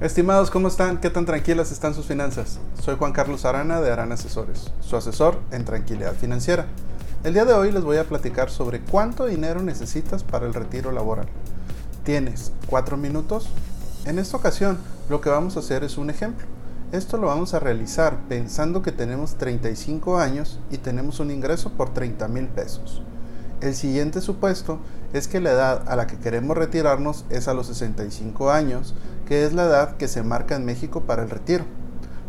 Estimados, ¿cómo están? ¿Qué tan tranquilas están sus finanzas? Soy Juan Carlos Arana de Arana Asesores, su asesor en tranquilidad financiera. El día de hoy les voy a platicar sobre cuánto dinero necesitas para el retiro laboral. ¿Tienes cuatro minutos? En esta ocasión, lo que vamos a hacer es un ejemplo. Esto lo vamos a realizar pensando que tenemos 35 años y tenemos un ingreso por 30 mil pesos. El siguiente supuesto es que la edad a la que queremos retirarnos es a los 65 años, que es la edad que se marca en México para el retiro.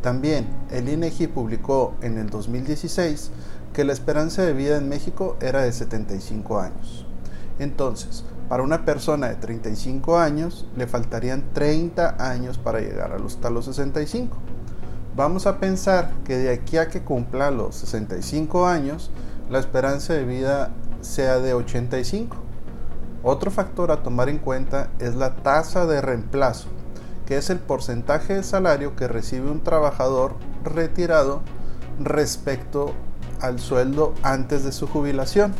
También el INEGI publicó en el 2016 que la esperanza de vida en México era de 75 años. Entonces, para una persona de 35 años le faltarían 30 años para llegar a los, hasta los 65. Vamos a pensar que de aquí a que cumpla los 65 años, la esperanza de vida sea de 85. Otro factor a tomar en cuenta es la tasa de reemplazo, que es el porcentaje de salario que recibe un trabajador retirado respecto al sueldo antes de su jubilación,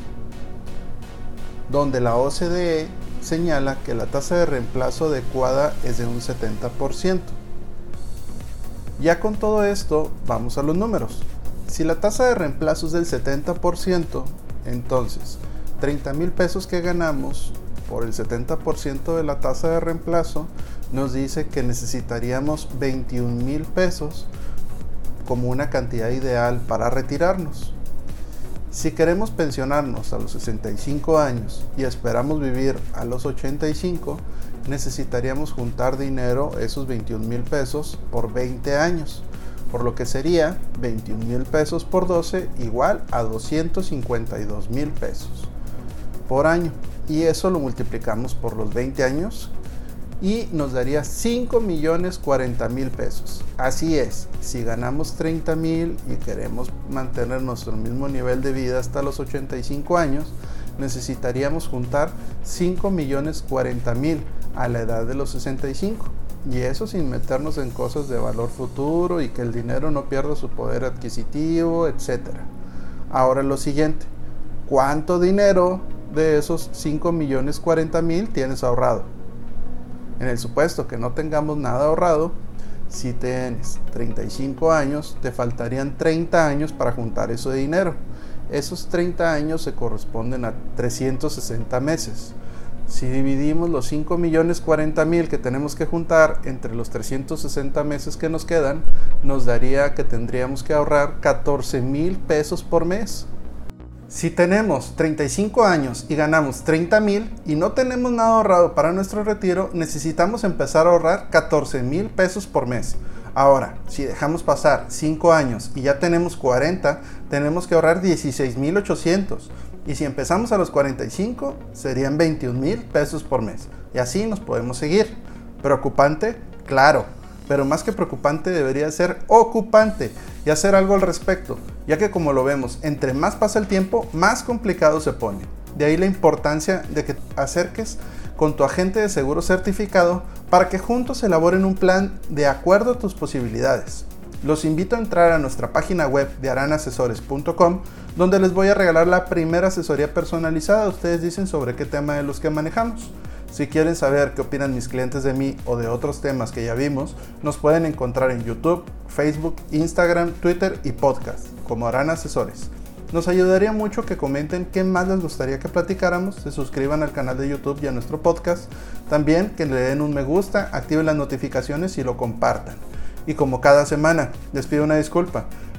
donde la OCDE señala que la tasa de reemplazo adecuada es de un 70%. Ya con todo esto, vamos a los números. Si la tasa de reemplazo es del 70%, entonces, 30 mil pesos que ganamos por el 70% de la tasa de reemplazo nos dice que necesitaríamos 21 mil pesos como una cantidad ideal para retirarnos. Si queremos pensionarnos a los 65 años y esperamos vivir a los 85, necesitaríamos juntar dinero, esos 21 mil pesos, por 20 años por lo que sería 21 mil pesos por 12 igual a 252 mil pesos por año. Y eso lo multiplicamos por los 20 años y nos daría 5 millones 40 mil pesos. Así es, si ganamos 30 mil y queremos mantener nuestro mismo nivel de vida hasta los 85 años, necesitaríamos juntar 5 millones 40 mil a la edad de los 65 y eso sin meternos en cosas de valor futuro y que el dinero no pierda su poder adquisitivo, etc. Ahora lo siguiente, ¿cuánto dinero de esos 5 millones 40 mil tienes ahorrado? En el supuesto que no tengamos nada ahorrado, si tienes 35 años, te faltarían 30 años para juntar ese dinero. Esos 30 años se corresponden a 360 meses. Si dividimos los 5 millones 40 mil que tenemos que juntar entre los 360 meses que nos quedan, nos daría que tendríamos que ahorrar 14 mil pesos por mes. Si tenemos 35 años y ganamos 30 mil y no tenemos nada ahorrado para nuestro retiro, necesitamos empezar a ahorrar 14 mil pesos por mes. Ahora, si dejamos pasar 5 años y ya tenemos 40, tenemos que ahorrar 16 mil 800. Y si empezamos a los 45, serían 21 mil pesos por mes. Y así nos podemos seguir. ¿Preocupante? Claro. Pero más que preocupante debería ser ocupante y hacer algo al respecto, ya que como lo vemos, entre más pasa el tiempo, más complicado se pone. De ahí la importancia de que acerques con tu agente de seguro certificado para que juntos elaboren un plan de acuerdo a tus posibilidades. Los invito a entrar a nuestra página web de aranasesores.com donde les voy a regalar la primera asesoría personalizada. Ustedes dicen sobre qué tema de los que manejamos. Si quieren saber qué opinan mis clientes de mí o de otros temas que ya vimos, nos pueden encontrar en YouTube, Facebook, Instagram, Twitter y podcast como Aran Asesores. Nos ayudaría mucho que comenten qué más les gustaría que platicáramos, se suscriban al canal de YouTube y a nuestro podcast, también que le den un me gusta, activen las notificaciones y lo compartan. Y como cada semana, les pido una disculpa,